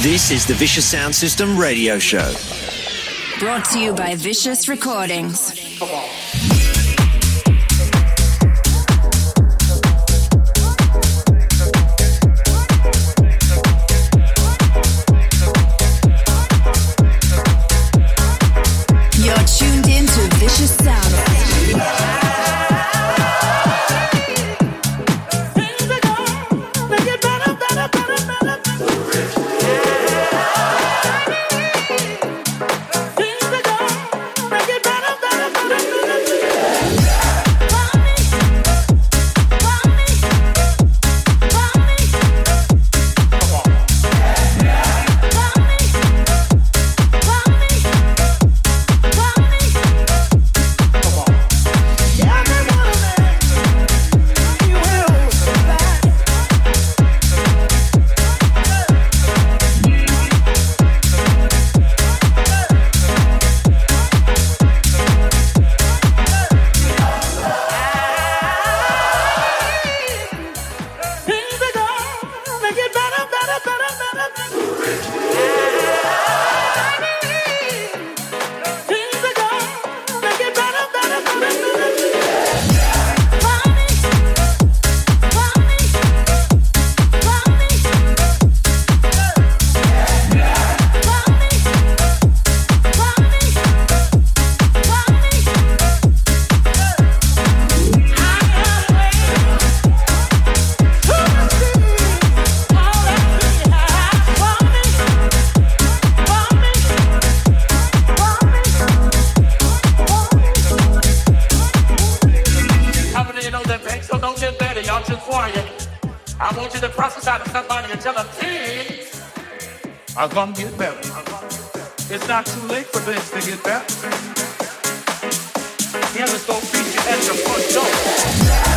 This is the Vicious Sound System radio show. Brought to you by Vicious Recordings. want quiet. I want you to prophesy of somebody and tell them I'm gonna get better. It's not too late for this to get better. Here's a soul preacher at your front door.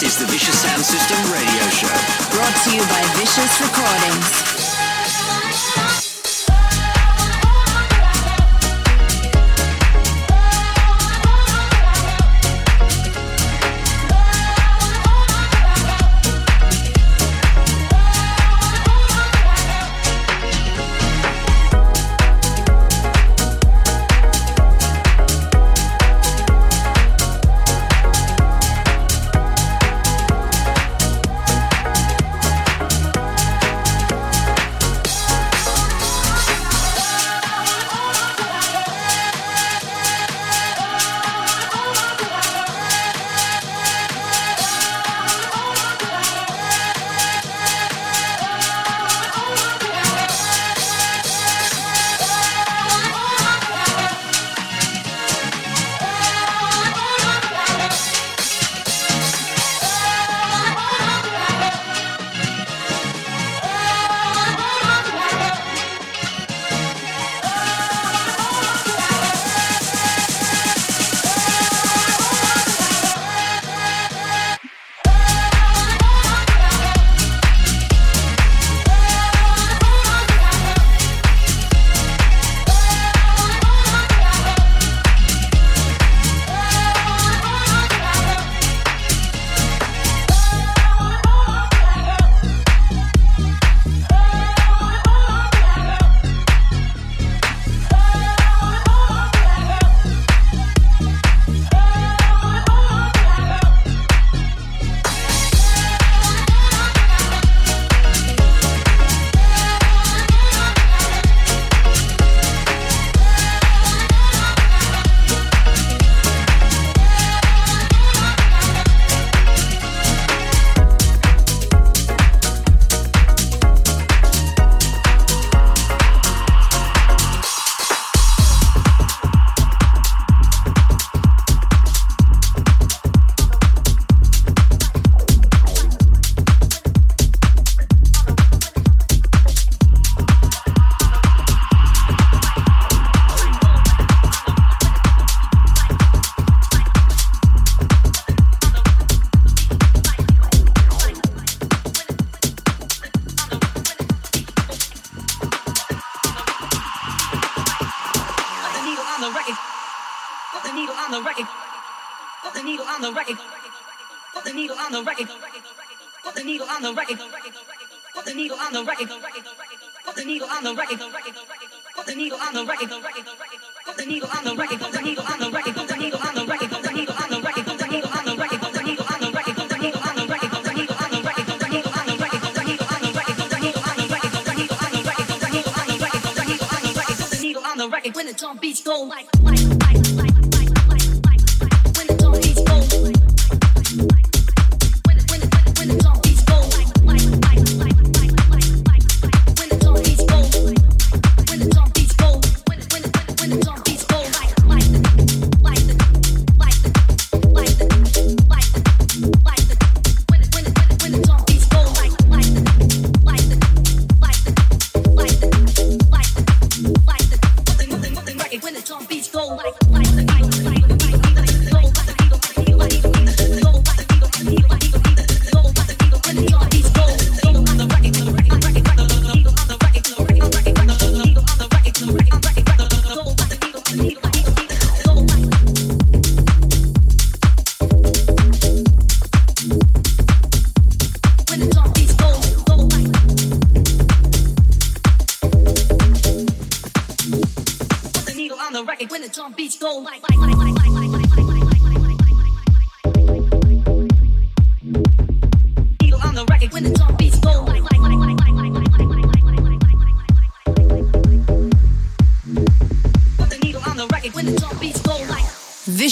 This is the Vicious Sound System radio show. Brought to you by Vicious Recordings.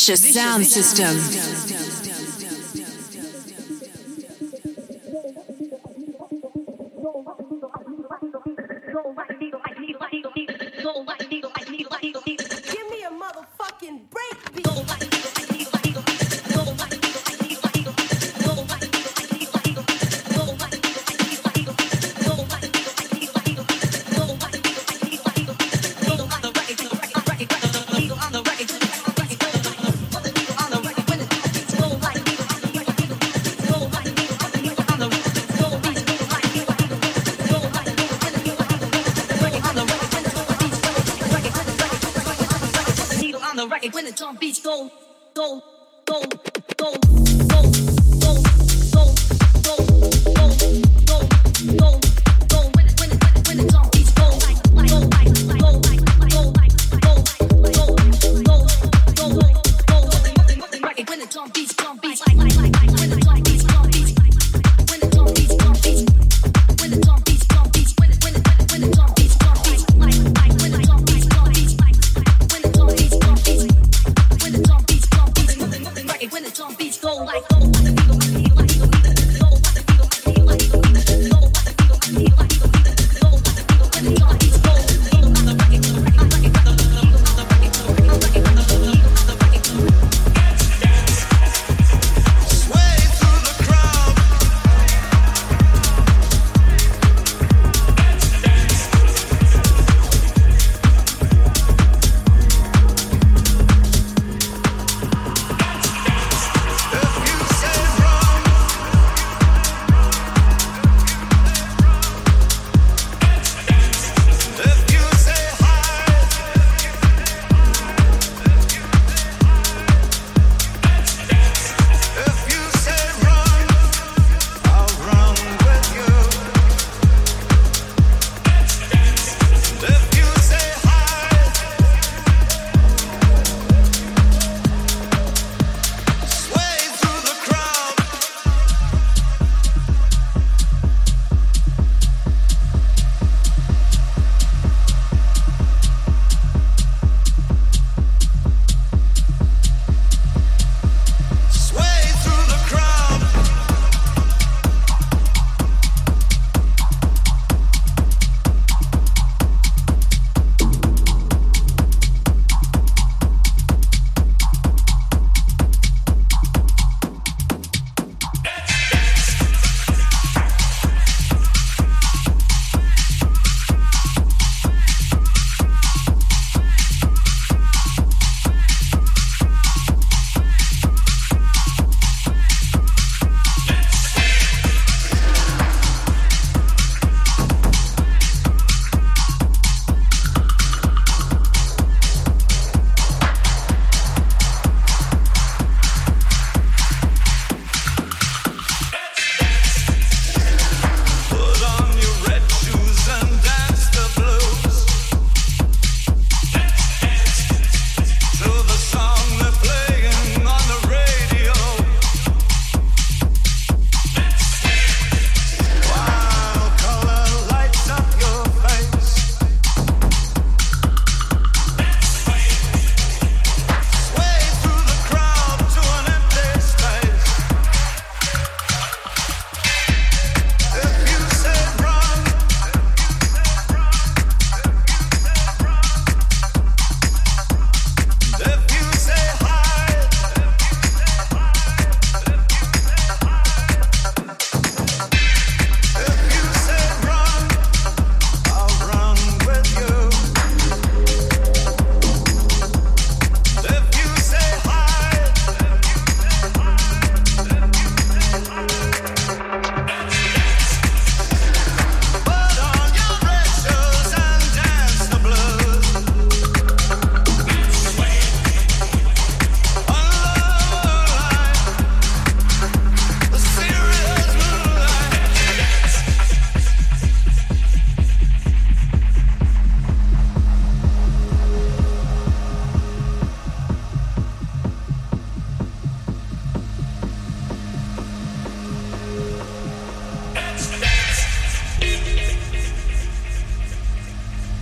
Vicious Sound System.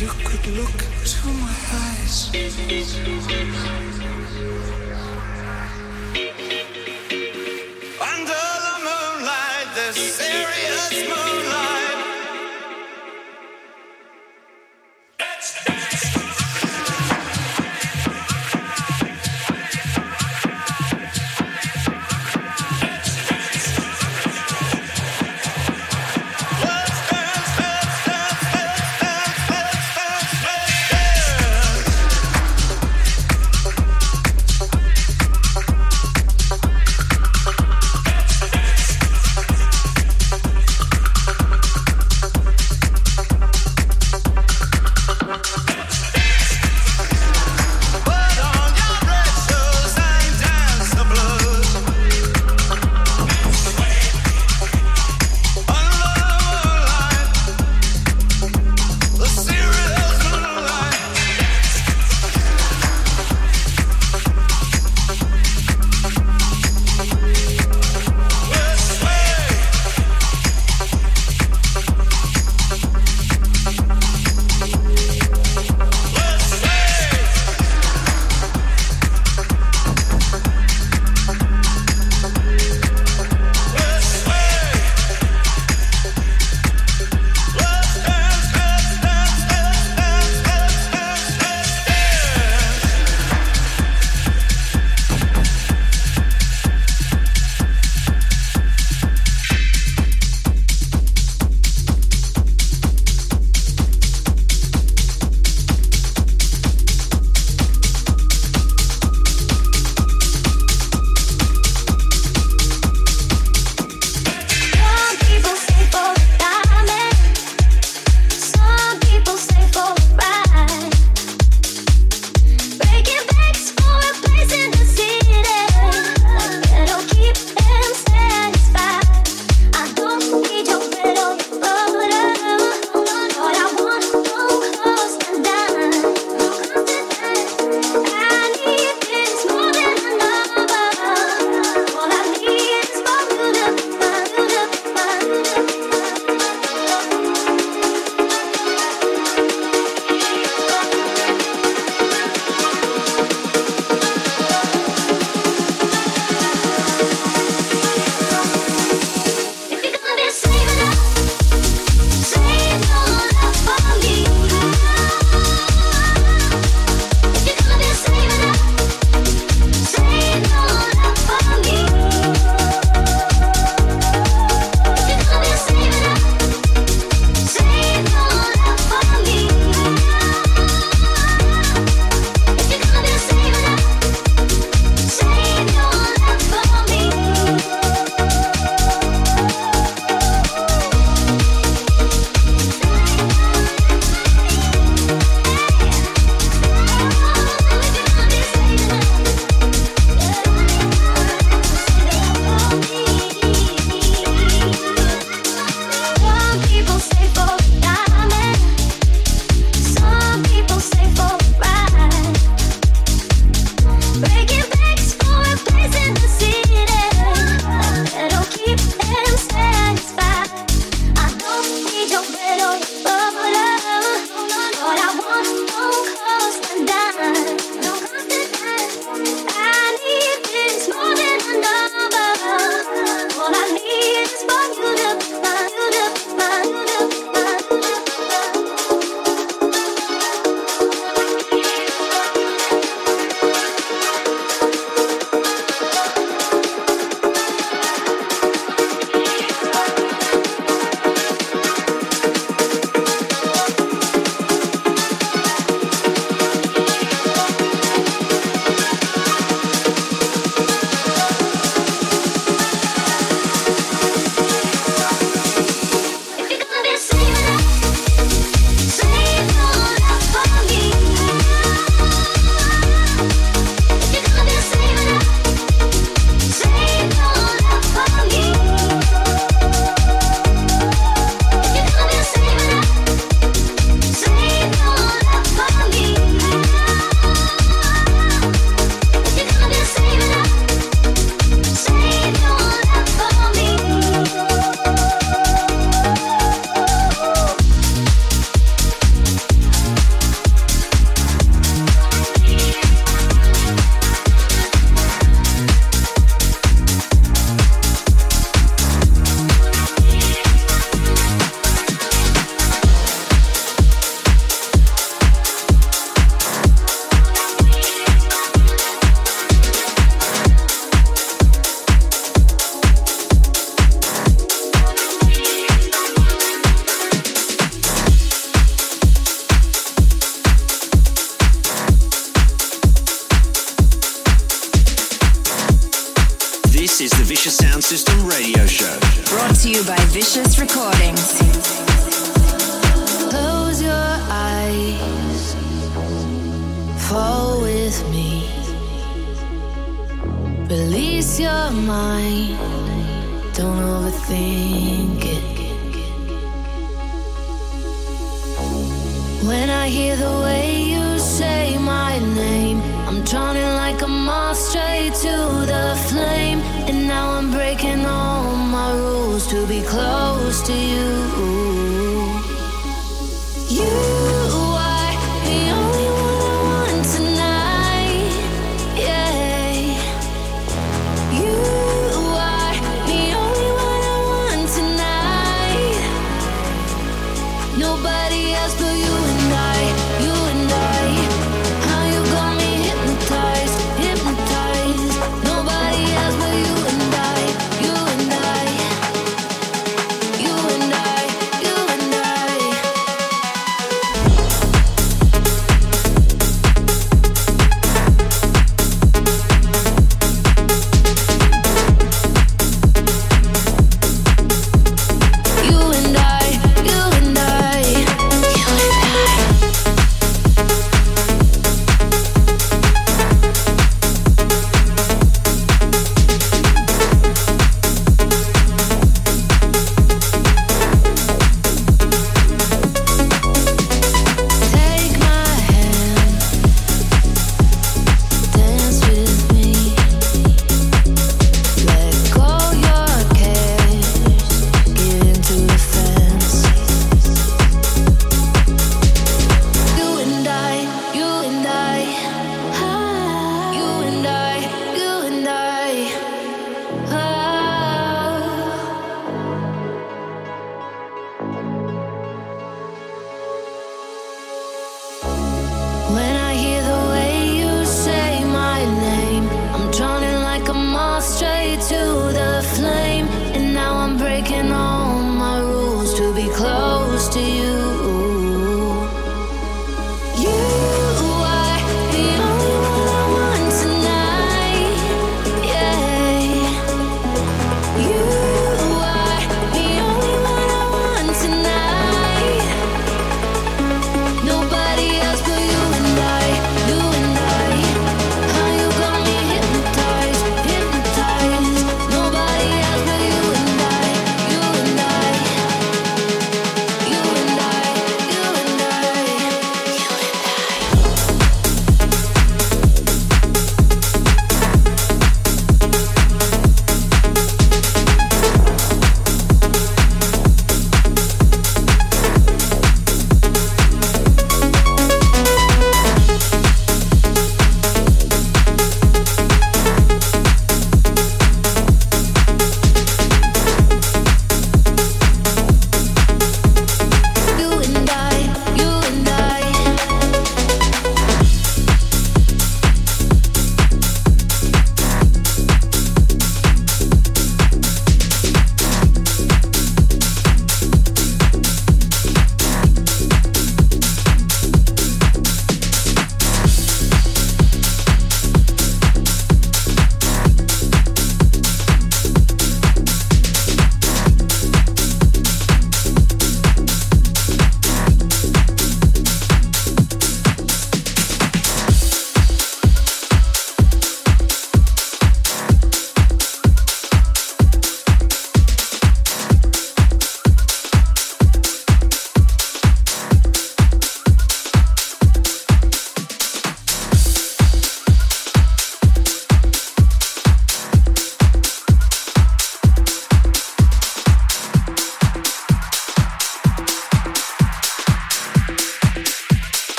You could look into my eyes. Under the moonlight, the serious moonlight.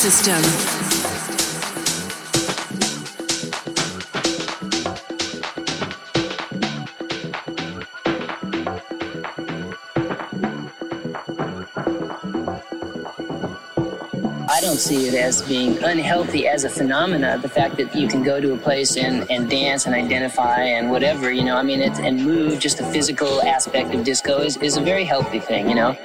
System. I don't see it as being unhealthy as a phenomena. The fact that you can go to a place and, and dance and identify and whatever, you know, I mean, it, and move, just the physical aspect of disco is, is a very healthy thing? You know,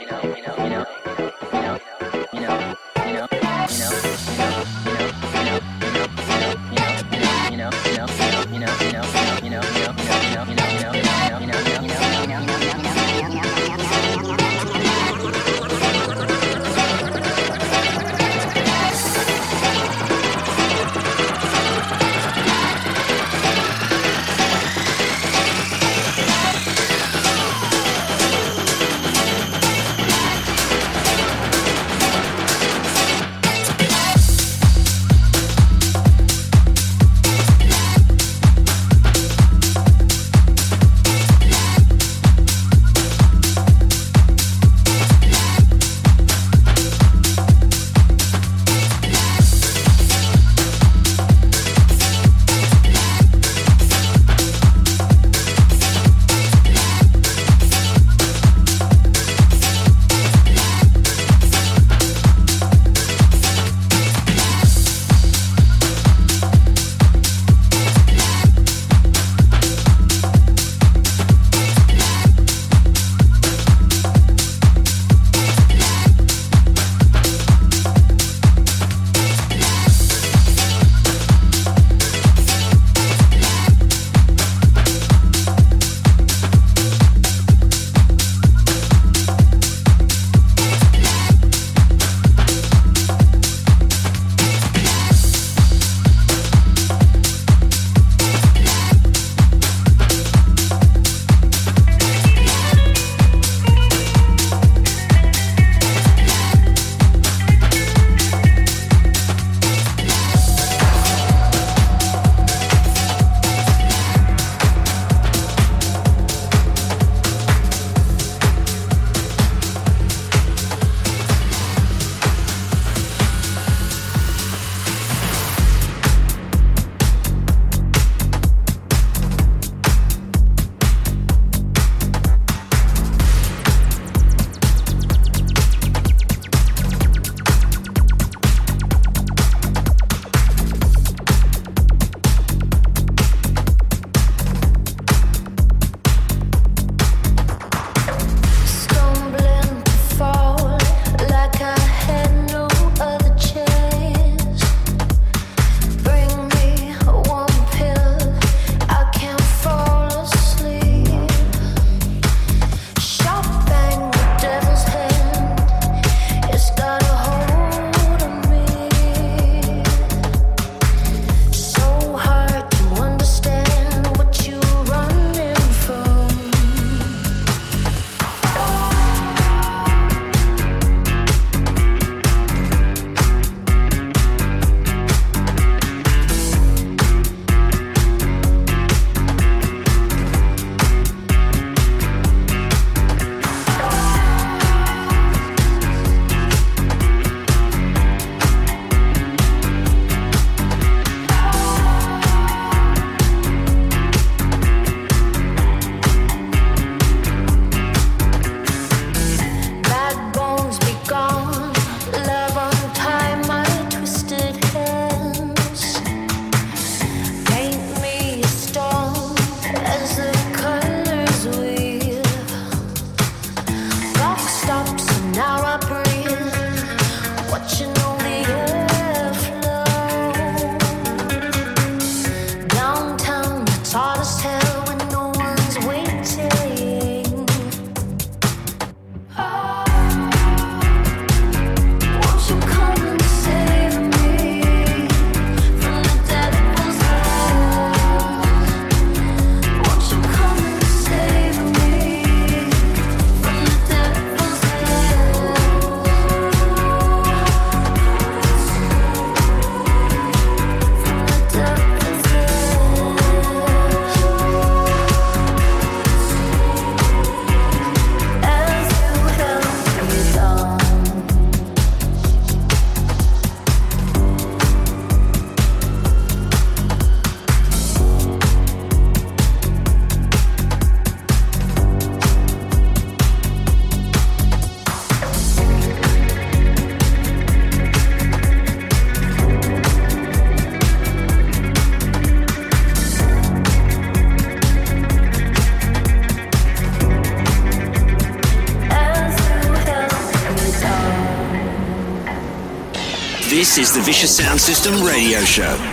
This is the Vicious Sound System radio show.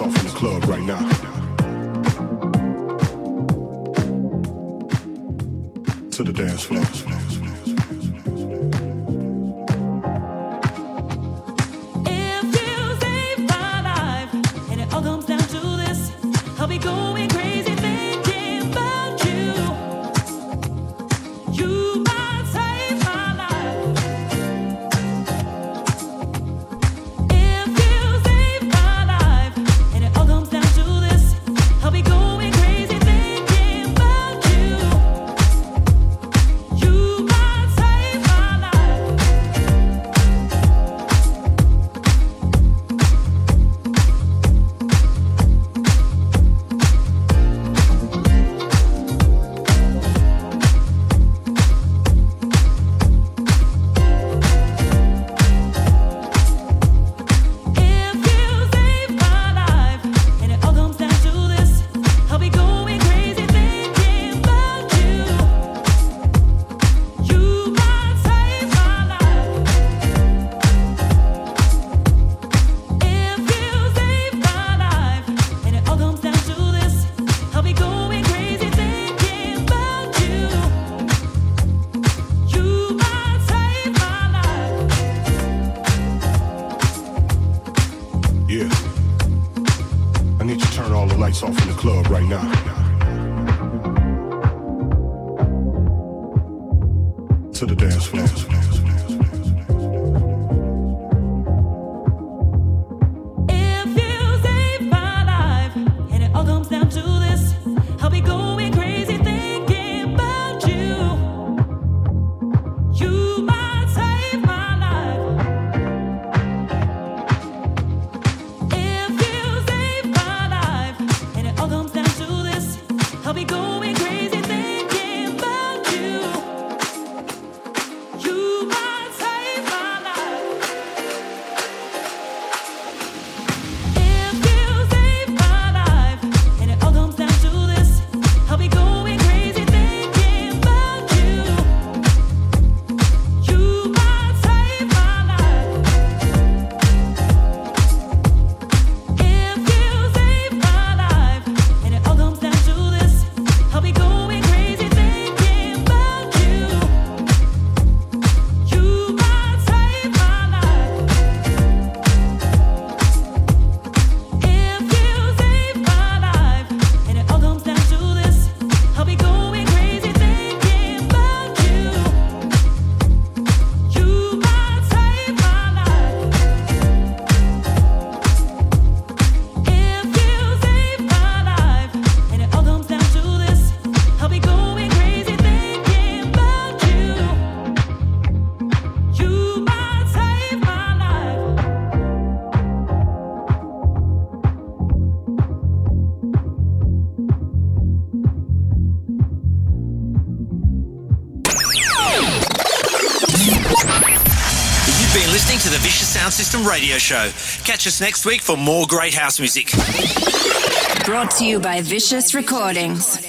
off in the club right now. To the dance floor. Radio show. Catch us next week for more great house music. Brought to you by Vicious Recordings.